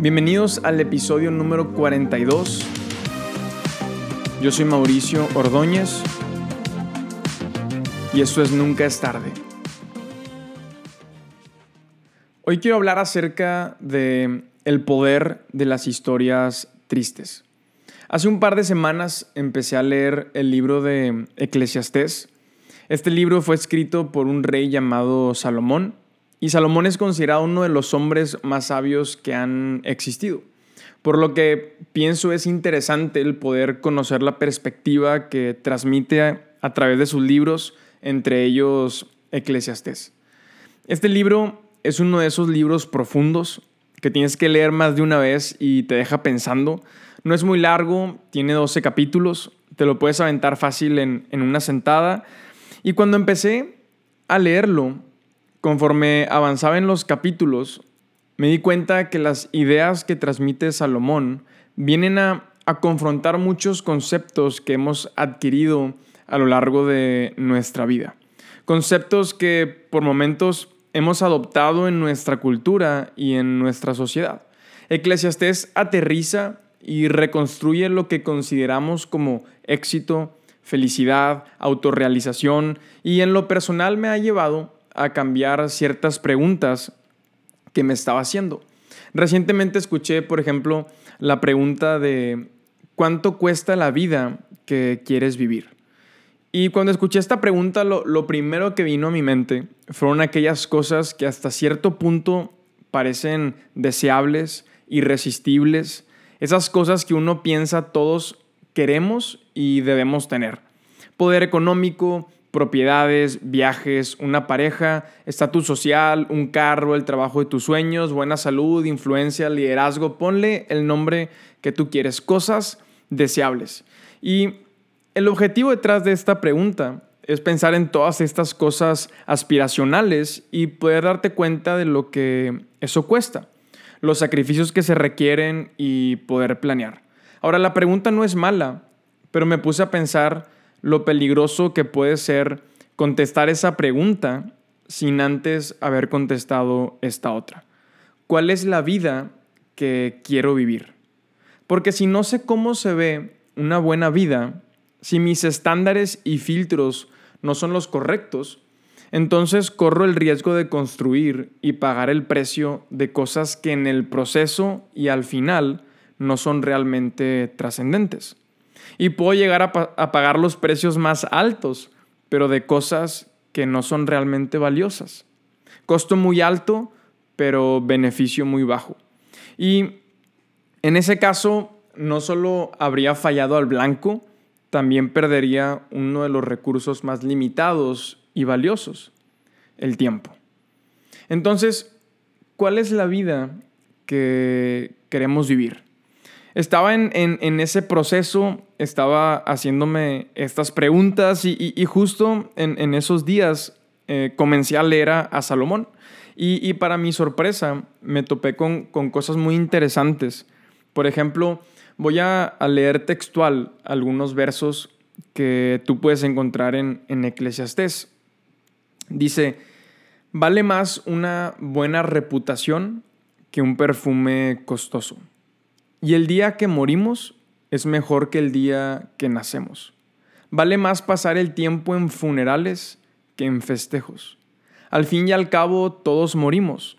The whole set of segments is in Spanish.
Bienvenidos al episodio número 42. Yo soy Mauricio Ordóñez y esto es Nunca es tarde. Hoy quiero hablar acerca de el poder de las historias tristes. Hace un par de semanas empecé a leer el libro de Eclesiastés. Este libro fue escrito por un rey llamado Salomón y Salomón es considerado uno de los hombres más sabios que han existido. Por lo que pienso es interesante el poder conocer la perspectiva que transmite a, través de sus libros, entre ellos Eclesiastés. Este libro es uno de esos libros profundos que tienes que leer más de una vez y te deja pensando. No es muy largo, tiene 12 capítulos, te lo puedes aventar fácil en, en una sentada. Y cuando empecé a leerlo, Conforme avanzaba en los capítulos, me di cuenta que las ideas que transmite Salomón vienen a, confrontar muchos conceptos que hemos adquirido a lo largo de nuestra vida. Conceptos que por momentos hemos adoptado en nuestra cultura y en nuestra sociedad. Eclesiastés aterriza y reconstruye lo que consideramos como éxito, felicidad, autorrealización y en lo personal me ha llevado a cambiar ciertas preguntas que me estaba haciendo. Recientemente escuché, por ejemplo, la pregunta de ¿cuánto cuesta la vida que quieres vivir? Y cuando escuché esta pregunta, lo, lo, primero que vino a mi mente fueron aquellas cosas que hasta cierto punto parecen deseables, irresistibles, esas cosas que uno piensa todos queremos y debemos tener. Poder económico, propiedades, viajes, una pareja, estatus social, un carro, el trabajo de tus sueños, buena salud, influencia, liderazgo, ponle el nombre que tú quieres, cosas deseables. Y el objetivo detrás de esta pregunta es pensar en todas estas cosas aspiracionales y poder darte cuenta de lo que eso cuesta, los sacrificios que se requieren y poder planear. Ahora, la pregunta no es mala, pero me puse a pensar lo peligroso que puede ser contestar esa pregunta sin antes haber contestado esta otra. ¿Cuál es la vida que quiero vivir? Porque si no sé cómo se ve una buena vida, si mis estándares y filtros no son los correctos, entonces corro el riesgo de construir y pagar el precio de cosas que en el proceso y al final no son realmente trascendentes. Y puedo llegar a, pagar los precios más altos, pero de cosas que no son realmente valiosas. Costo muy alto, pero beneficio muy bajo. Y en ese caso, no solo habría fallado al blanco, también perdería uno de los recursos más limitados y valiosos, el tiempo. Entonces, ¿cuál es la vida que queremos vivir? Estaba en, ese proceso, estaba haciéndome estas preguntas y, justo en, esos días eh, comencé a leer a, Salomón. Y, para mi sorpresa me topé con, cosas muy interesantes. Por ejemplo, voy a, leer textual algunos versos que tú puedes encontrar en, en Eclesiastés. Dice, vale más una buena reputación que un perfume costoso. Y el día que morimos es mejor que el día que nacemos. Vale más pasar el tiempo en funerales que en festejos. Al fin y al cabo todos morimos,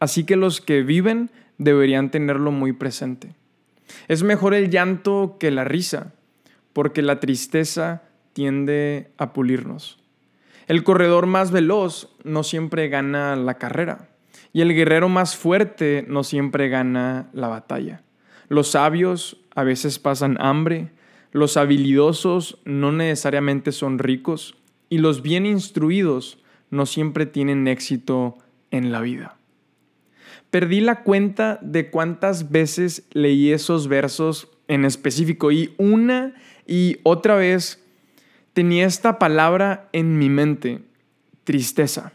así que los que viven deberían tenerlo muy presente. Es mejor el llanto que la risa, porque la tristeza tiende a pulirnos. El corredor más veloz no siempre gana la carrera, y el guerrero más fuerte no siempre gana la batalla. Los sabios a veces pasan hambre, los habilidosos no necesariamente son ricos y los bien instruidos no siempre tienen éxito en la vida. Perdí la cuenta de cuántas veces leí esos versos en específico y una y otra vez tenía esta palabra en mi mente, tristeza.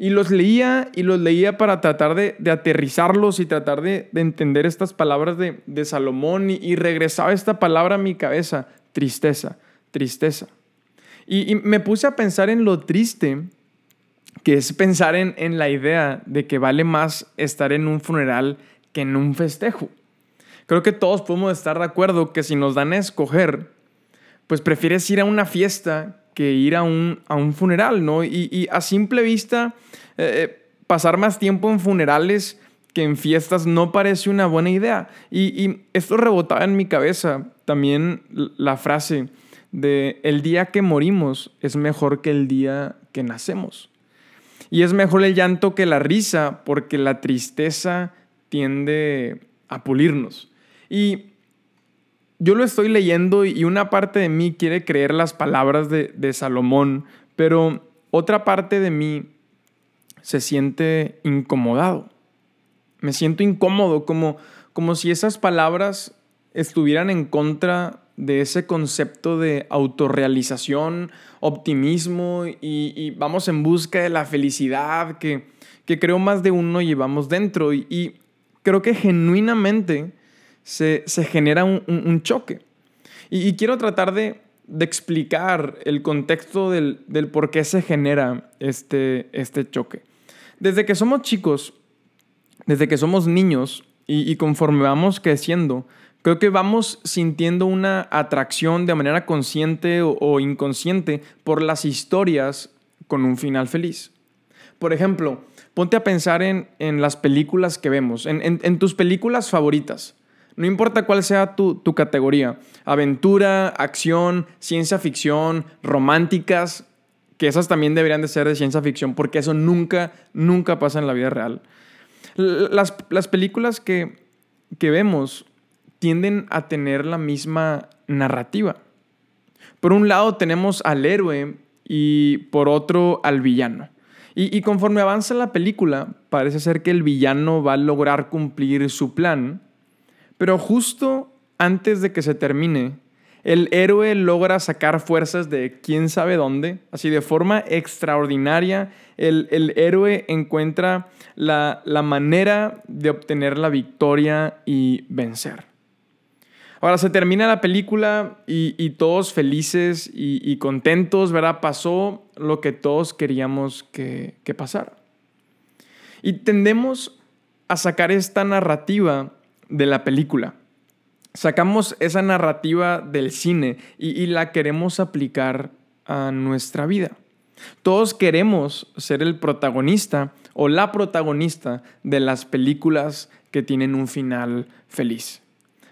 Y los leía y los leía para tratar de, aterrizarlos y tratar de, entender estas palabras de, Salomón y, regresaba esta palabra a mi cabeza, tristeza, tristeza. Y, me puse a pensar en lo triste que es pensar en, en la idea de que vale más estar en un funeral que en un festejo. Creo que todos podemos estar de acuerdo que si nos dan a escoger, pues prefieres ir a una fiesta que ir a un, a un funeral, ¿no? Y, a simple vista, eh, eh, pasar más tiempo en funerales que en fiestas no parece una buena idea. Y, y, esto rebotaba en mi cabeza también la frase de el día que morimos es mejor que el día que nacemos. Y es mejor el llanto que la risa porque la tristeza tiende a pulirnos. Y yo lo estoy leyendo y una parte de mí quiere creer las palabras de, Salomón, pero otra parte de mí se siente incomodado me siento incómodo, como, como si esas palabras estuvieran en contra de ese concepto de autorrealización, optimismo y, vamos en busca de la felicidad que, que, creo más de uno llevamos dentro. Y, creo que genuinamente se, genera un, choque. Y, quiero tratar de, explicar el contexto del, por qué se genera este, este choque. Desde que somos chicos, desde que somos niños y, conforme vamos creciendo, creo que vamos sintiendo una atracción de manera consciente o, inconsciente por las historias con un final feliz. Por ejemplo, ponte a pensar en, las películas que vemos, en, tus películas favoritas. No importa cuál sea tu, tu, categoría, aventura, acción, ciencia ficción, románticas, que esas también deberían de ser de ciencia ficción, porque eso nunca, nunca pasa en la vida real. Las, películas que, vemos tienden a tener la misma narrativa. Por un lado tenemos al héroe y por otro al villano. Y, y, conforme avanza la película, parece ser que el villano va a lograr cumplir su plan, pero justo antes de que se termine, el héroe logra sacar fuerzas de quién sabe dónde, así de forma extraordinaria, el, héroe encuentra la, manera de obtener la victoria y vencer. Ahora se termina la película y, todos felices y, contentos, ¿verdad? Pasó lo que todos queríamos que, pasara. Y tendemos a sacar esta narrativa de la película sacamos esa narrativa del cine y, la queremos aplicar a nuestra vida. Todos queremos ser el protagonista o la protagonista de las películas que tienen un final feliz.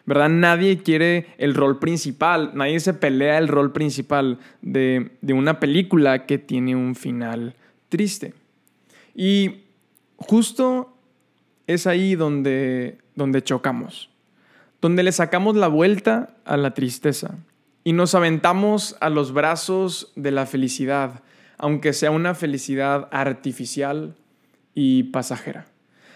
¿Verdad? Nadie quiere el rol principal, nadie se pelea el rol principal de, de una película que tiene un final triste. Y justo es ahí donde, donde chocamos donde le sacamos la vuelta a la tristeza y nos aventamos a los brazos de la felicidad, aunque sea una felicidad artificial y pasajera.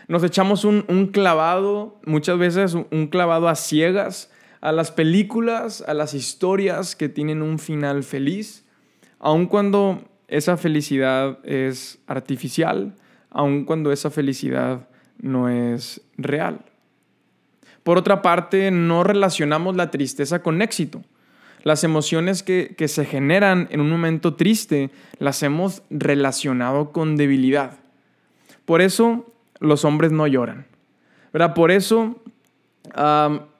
Nos echamos un, clavado, muchas veces un clavado a ciegas, a las películas, a las historias que tienen un final feliz, aun cuando esa felicidad es artificial, aun cuando esa felicidad no es real. Por otra parte, no relacionamos la tristeza con éxito. Las emociones que, se generan en un momento triste las hemos relacionado con debilidad. Por eso los hombres no lloran. ¿verdad? Por eso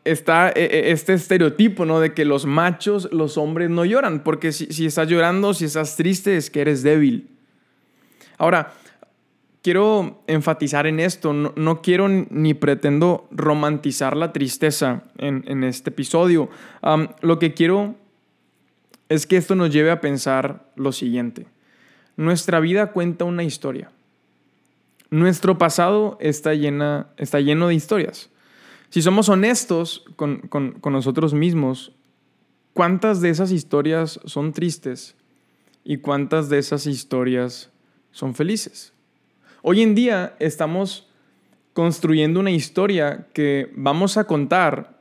está e, e, este estereotipo ¿no? de que los machos, los hombres no lloran. Porque si, si estás llorando, si estás triste, es que eres débil. Ahora, quiero enfatizar en esto, no, quiero ni pretendo romantizar la tristeza en, este episodio. lo que quiero es que esto nos lleve a pensar lo siguiente. Nuestra vida cuenta una historia. Nuestro pasado está, llena, está lleno de historias. Si somos honestos con, con nosotros mismos, ¿cuántas de esas historias son tristes y cuántas de esas historias son felices? Hoy en día estamos construyendo una historia que vamos a contar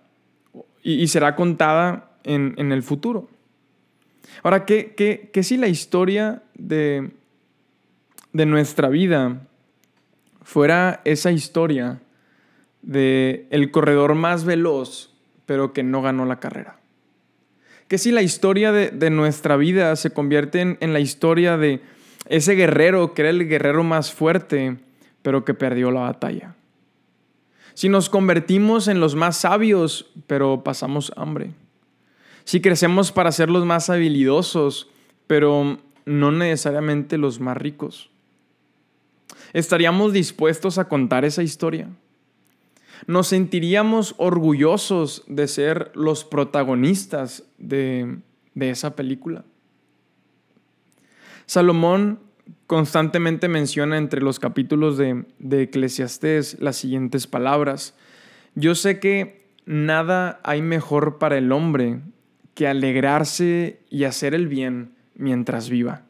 y, será contada en, el futuro. Ahora, ¿qué, qué, si la historia de, de nuestra vida fuera esa historia de el corredor más veloz, pero que no ganó la carrera? ¿Qué si la historia de, nuestra vida se convierte en la historia de ese guerrero que era el guerrero más fuerte, pero que perdió la batalla. Si nos convertimos en los más sabios, pero pasamos hambre. Si crecemos para ser los más habilidosos, pero no necesariamente los más ricos. ¿Estaríamos dispuestos a contar esa historia? ¿Nos sentiríamos orgullosos de ser los protagonistas de, esa película? Salomón constantemente menciona entre los capítulos de, de Eclesiastés las siguientes palabras. Yo sé que nada hay mejor para el hombre que alegrarse y hacer el bien mientras viva.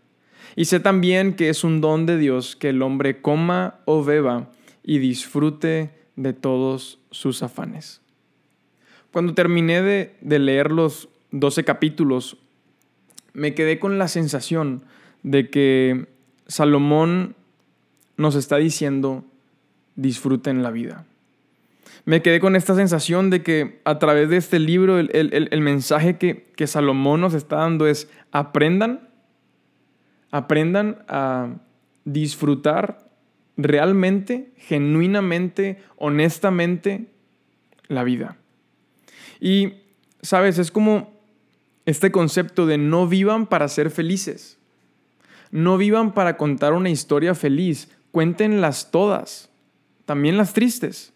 Y sé también que es un don de Dios que el hombre coma o beba y disfrute de todos sus afanes. Cuando terminé de, de leer los 12 capítulos, me quedé con la sensación de que Salomón nos está diciendo, disfruten la vida. Me quedé con esta sensación de que a través de este libro el, mensaje que, que Salomón nos está dando es aprendan aprendan a disfrutar realmente, genuinamente, honestamente la vida. Y, sabes, es como este concepto de no vivan para ser felices. No vivan para contar una historia feliz. Cuéntenlas todas, también las tristes.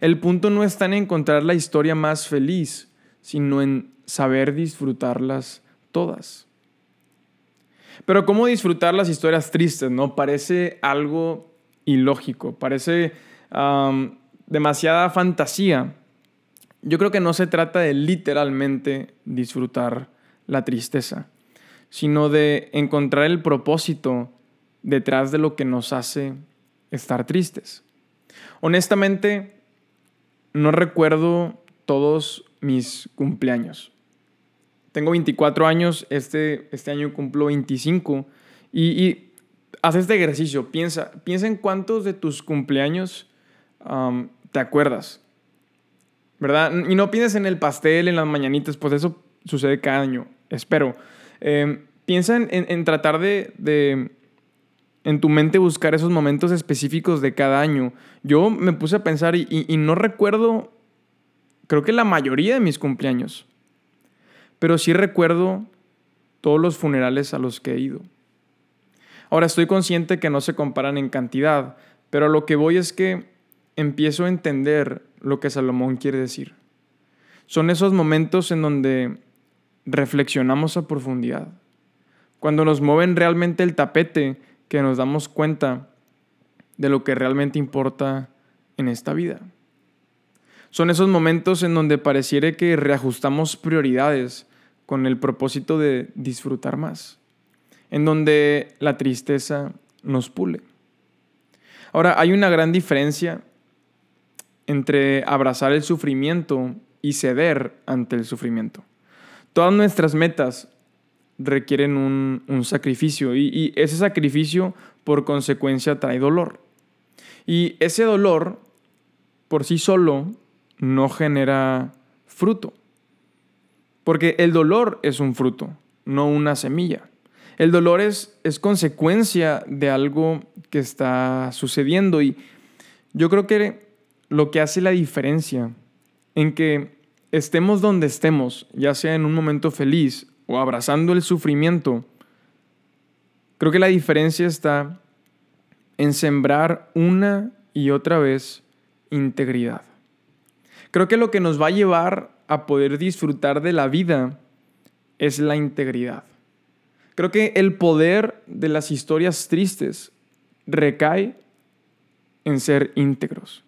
El punto no está en encontrar la historia más feliz, sino en saber disfrutarlas todas. Pero cómo disfrutar las historias tristes, ¿no? Parece algo ilógico, parece demasiada fantasía. Yo creo que no se trata de literalmente disfrutar la tristeza, sino de encontrar el propósito detrás de lo que nos hace estar tristes. Honestamente, no recuerdo todos mis cumpleaños. Tengo 24 años, este, este año cumplo 25 y, haz este ejercicio, piensa, piensa en cuántos de tus cumpleaños te acuerdas, ¿verdad? Y no pienses en el pastel, en las mañanitas, pues eso sucede cada año, espero. Em, piensa en, tratar de, de, en tu mente buscar esos momentos específicos de cada año. Yo me puse a pensar y, y no recuerdo, creo que la mayoría de mis cumpleaños. Pero sí recuerdo todos los funerales a los que he ido. Ahora estoy consciente que no se comparan en cantidad, pero lo que voy es que empiezo a entender lo que Salomón quiere decir. Son esos momentos en donde reflexionamos a profundidad, cuando nos mueven realmente el tapete que nos damos cuenta de lo que realmente importa en esta vida. Son esos momentos en donde pareciera que reajustamos prioridades con el propósito de disfrutar más, en donde la tristeza nos pule. Ahora, hay una gran diferencia entre abrazar el sufrimiento y ceder ante el sufrimiento. Todas nuestras metas requieren un, sacrificio y, ese sacrificio por consecuencia trae dolor. Y ese dolor por sí solo no genera fruto. Porque el dolor es un fruto, no una semilla. El dolor es consecuencia de algo que está sucediendo y yo creo que lo que hace la diferencia en que estemos donde estemos, ya sea en un momento feliz o abrazando el sufrimiento, creo que la diferencia está en sembrar una y otra vez integridad. Creo que lo que nos va a llevar a poder disfrutar de la vida es la integridad. Creo que el poder de las historias tristes recae en ser íntegros.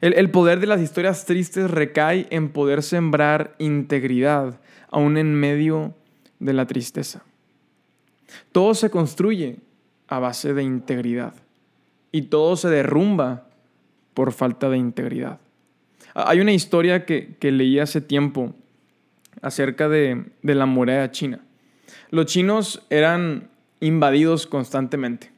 El, poder de las historias tristes recae en poder sembrar integridad aún en medio de la tristeza. Todo se construye a base de integridad y todo se derrumba por falta de integridad. Hay una historia que, leí hace tiempo acerca de, la muralla china. Los chinos eran invadidos constantemente.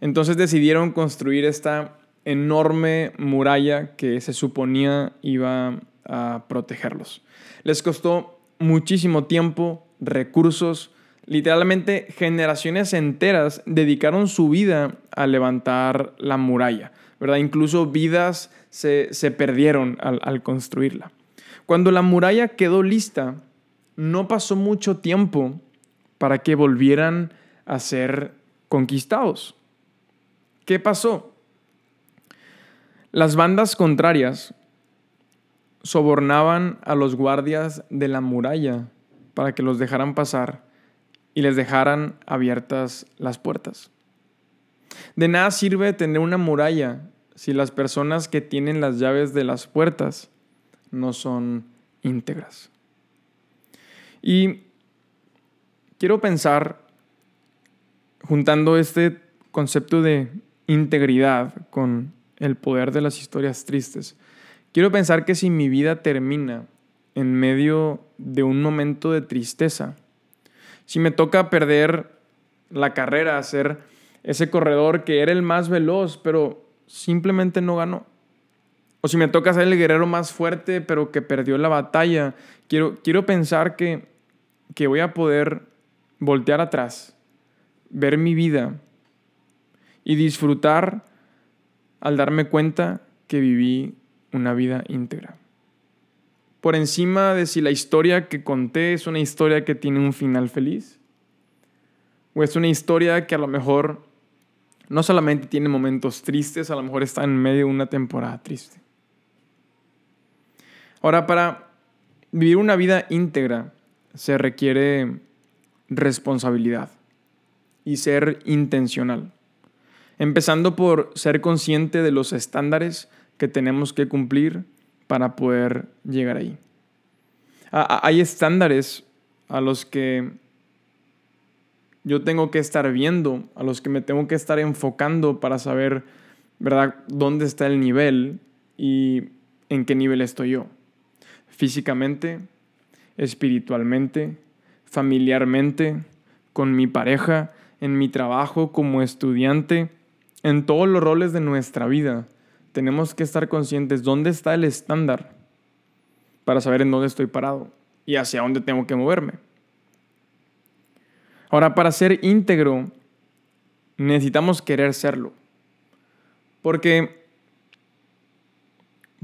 Entonces decidieron construir esta enorme muralla que se suponía iba a protegerlos. Les costó muchísimo tiempo, recursos, literalmente generaciones enteras dedicaron su vida a levantar la muralla ¿verdad? Incluso vidas se, perdieron al, al construirla. Cuando la muralla quedó lista, no pasó mucho tiempo para que volvieran a ser conquistados. ¿Qué pasó? Las bandas contrarias sobornaban a los guardias de la muralla para que los dejaran pasar y les dejaran abiertas las puertas. De nada sirve tener una muralla si las personas que tienen las llaves de las puertas no son íntegras. Y quiero pensar, juntando este concepto de integridad con el poder de las historias tristes, quiero pensar que si mi vida termina en medio de un momento de tristeza, si me toca perder la carrera, ser ese corredor que era el más veloz, pero simplemente no ganó. O si me toca ser el guerrero más fuerte, pero que perdió la batalla, quiero, quiero pensar que, que voy a poder voltear atrás, ver mi vida y disfrutar al darme cuenta que viví una vida íntegra por encima de si la historia que conté es una historia que tiene un final feliz o es una historia que a lo mejor no solamente tiene momentos tristes, a lo mejor está en medio de una temporada triste. Ahora, para vivir una vida íntegra se requiere responsabilidad y ser intencional. Empezando por ser consciente de los estándares que tenemos que cumplir para poder llegar ahí. Hay estándares a los que yo tengo que estar viendo, a los que me tengo que estar enfocando para saber, ¿verdad?, dónde está el nivel y en qué nivel estoy yo. Físicamente, espiritualmente, familiarmente, con mi pareja, en mi trabajo como estudiante, en todos los roles de nuestra vida tenemos que estar conscientes dónde está el estándar para saber en dónde estoy parado y hacia dónde tengo que moverme. Ahora, para ser íntegro, necesitamos querer serlo. Porque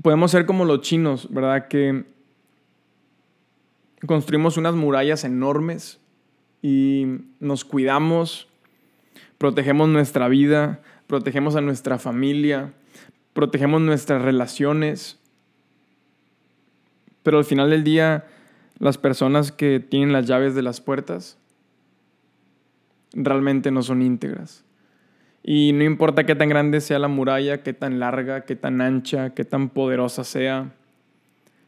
podemos ser como los chinos, ¿verdad? Que construimos unas murallas enormes y nos cuidamos, protegemos nuestra vida, protegemos a nuestra familia, protegemos nuestras relaciones, pero al final del día las personas que tienen las llaves de las puertas realmente no son íntegras. Y no importa qué tan grande sea la muralla, qué tan larga, qué tan ancha, qué tan poderosa sea,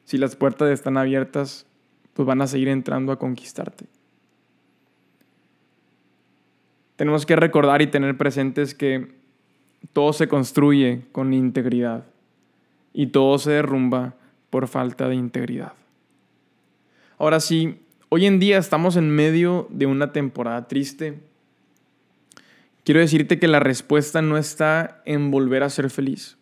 si las puertas están abiertas, pues van a seguir entrando a conquistarte. Tenemos que recordar y tener presentes que todo se construye con integridad y todo se derrumba por falta de integridad. Ahora sí, hoy en día estamos en medio de una temporada triste. Quiero decirte que la respuesta no está en volver a ser feliz.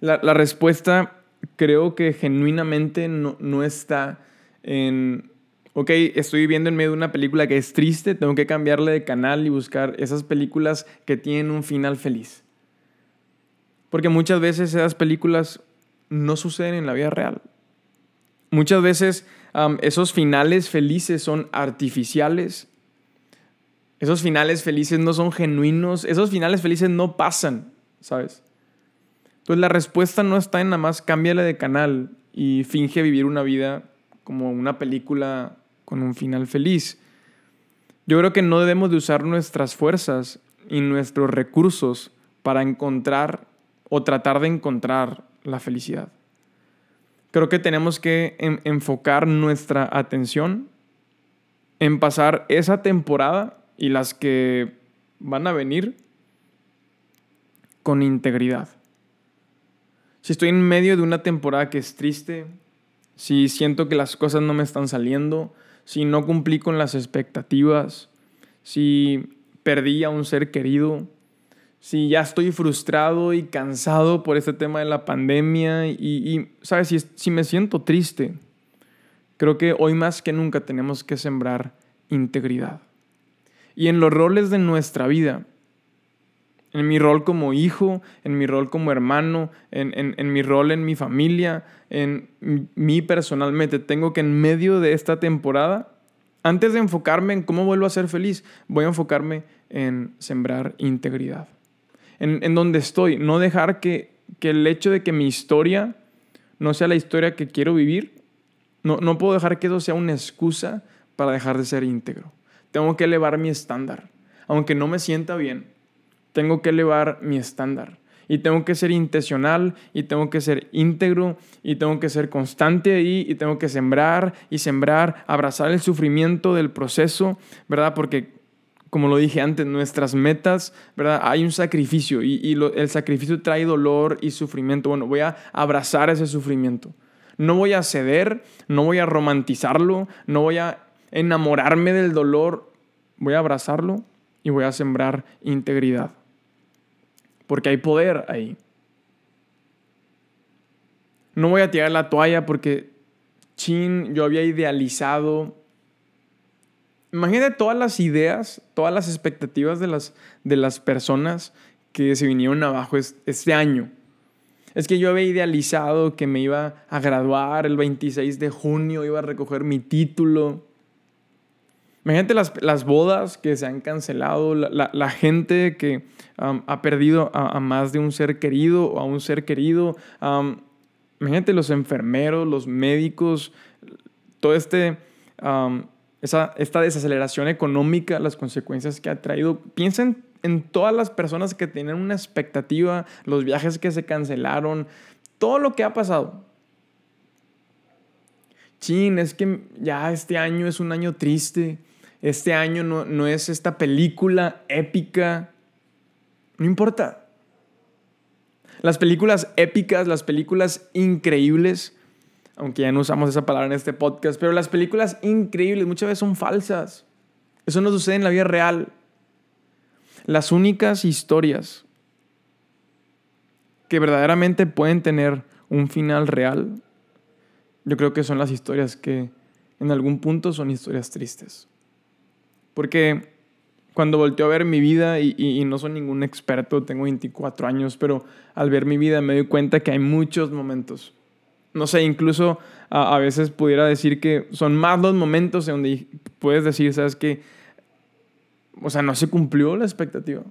La, respuesta creo que genuinamente no, no está en ok, estoy viviendo en medio de una película que es triste, tengo que cambiarle de canal y buscar esas películas que tienen un final feliz. Porque muchas veces esas películas no suceden en la vida real. Muchas veces esos finales felices son artificiales. Esos finales felices no son genuinos. Esos finales felices no pasan, ¿sabes? Entonces la respuesta no está en nada más cámbiale de canal y finge vivir una vida como una película con un final feliz. Yo creo que no debemos de usar nuestras fuerzas y nuestros recursos para encontrar o tratar de encontrar la felicidad. Creo que tenemos que enfocar nuestra atención en pasar esa temporada y las que van a venir con integridad. Si estoy en medio de una temporada que es triste, si siento que las cosas no me están saliendo, si no cumplí con las expectativas, si perdí a un ser querido, si ya estoy frustrado y cansado por este tema de la pandemia y, ¿sabes? Si, si me siento triste, creo que hoy más que nunca tenemos que sembrar integridad. Y en los roles de nuestra vida, en mi rol como hijo, en mi rol como hermano, en, mi rol en mi familia, en mí personalmente. Tengo que en medio de esta temporada, antes de enfocarme en cómo vuelvo a ser feliz, voy a enfocarme en sembrar integridad. En, donde estoy, no dejar que, que, el hecho de que mi historia no sea la historia que quiero vivir, no, no puedo dejar que eso sea una excusa para dejar de ser íntegro. Tengo que elevar mi estándar. Aunque no me sienta bien, tengo que elevar mi estándar. Y tengo que ser intencional y tengo que ser íntegro y tengo que ser constante ahí y tengo que sembrar y sembrar, abrazar el sufrimiento del proceso, ¿verdad? Porque, como lo dije antes, nuestras metas, ¿verdad? Hay un sacrificio y, el sacrificio trae dolor y sufrimiento. Bueno, voy a abrazar ese sufrimiento. No voy a ceder, no voy a romantizarlo, no voy a enamorarme del dolor, voy a abrazarlo y voy a sembrar integridad. Porque hay poder ahí. No voy a tirar la toalla porque, chin, yo había idealizado. Imagínate todas las ideas, todas las expectativas de las, de las personas que se vinieron abajo este año. Es que yo había idealizado que me iba a graduar el 26 de junio, iba a recoger mi título Imagínate las, las bodas que se han cancelado, la, gente que ha perdido a, más de un ser querido o a un ser querido. imagínate los enfermeros, los médicos, todo este, esa, esta desaceleración económica, las consecuencias que ha traído. Piensen en todas las personas que tienen una expectativa, los viajes que se cancelaron, todo lo que ha pasado. Chin, es que ya este año es un año triste este año no, es esta película épica. No importa. Las películas épicas, las películas increíbles, aunque ya no usamos esa palabra en este podcast, pero las películas increíbles muchas veces son falsas. Eso no sucede en la vida real. Las únicas historias que verdaderamente pueden tener un final real, yo creo que son las historias que en algún punto son historias tristes. Porque cuando volteo a ver mi vida, y, no soy ningún experto, tengo 24 años, pero al ver mi vida me doy cuenta que hay muchos momentos. No sé, incluso a, veces pudiera decir que son más los momentos en donde puedes decir, ¿sabes qué? O sea, no se cumplió la expectativa.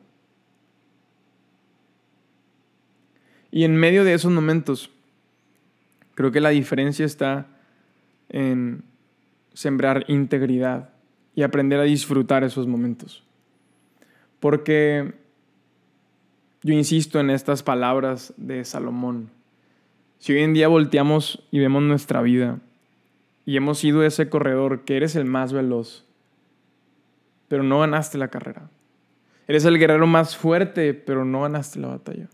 Y en medio de esos momentos, creo que la diferencia está en sembrar integridad y aprender a disfrutar esos momentos. Porque yo insisto en estas palabras de Salomón. Si hoy en día volteamos y vemos nuestra vida y hemos sido ese corredor que eres el más veloz, pero no ganaste la carrera. Eres el guerrero más fuerte, pero no ganaste la batalla.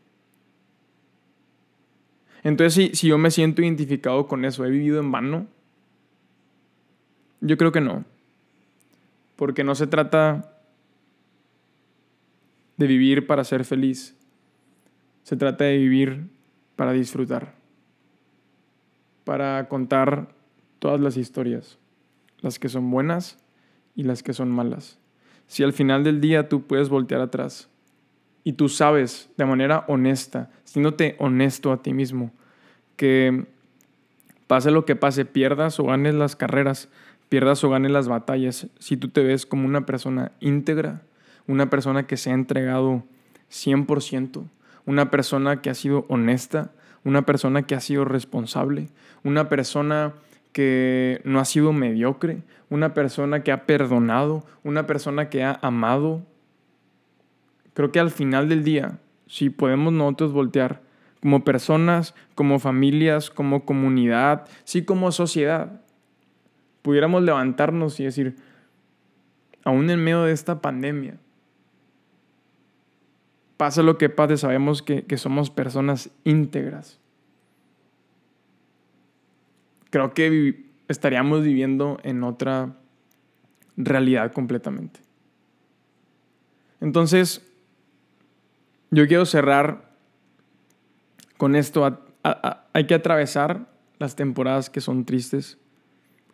Entonces, si, si yo me siento identificado con eso, ¿he vivido en vano? Yo creo que no porque no se trata de vivir para ser feliz, se trata de vivir para disfrutar, para contar todas las historias, las que son buenas y las que son malas. Si al final del día tú puedes voltear atrás y tú sabes de manera honesta, siéndote honesto a ti mismo, que pase lo que pase, pierdas o ganes las carreras, pierdas o ganes las batallas, si tú te ves como una persona íntegra, una persona que se ha entregado 100%, una persona que ha sido honesta, una persona que ha sido responsable, una persona que no ha sido mediocre, una persona que ha perdonado, una persona que ha amado. Creo que al final del día, si podemos nosotros voltear como personas, como familias, como comunidad, sí como sociedad, pudiéramos levantarnos y decir, aún en medio de esta pandemia, pasa lo que pase, sabemos que, que somos personas íntegras. Creo que estaríamos viviendo en otra realidad completamente. Entonces, yo quiero cerrar con esto. hay que atravesar las temporadas que son tristes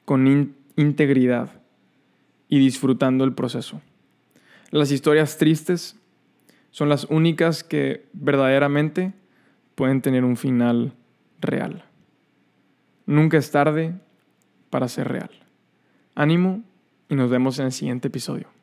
con integridad y disfrutando el proceso. Las historias tristes son las únicas que verdaderamente pueden tener un final real. Nunca es tarde para ser real. Ánimo y nos vemos en el siguiente episodio.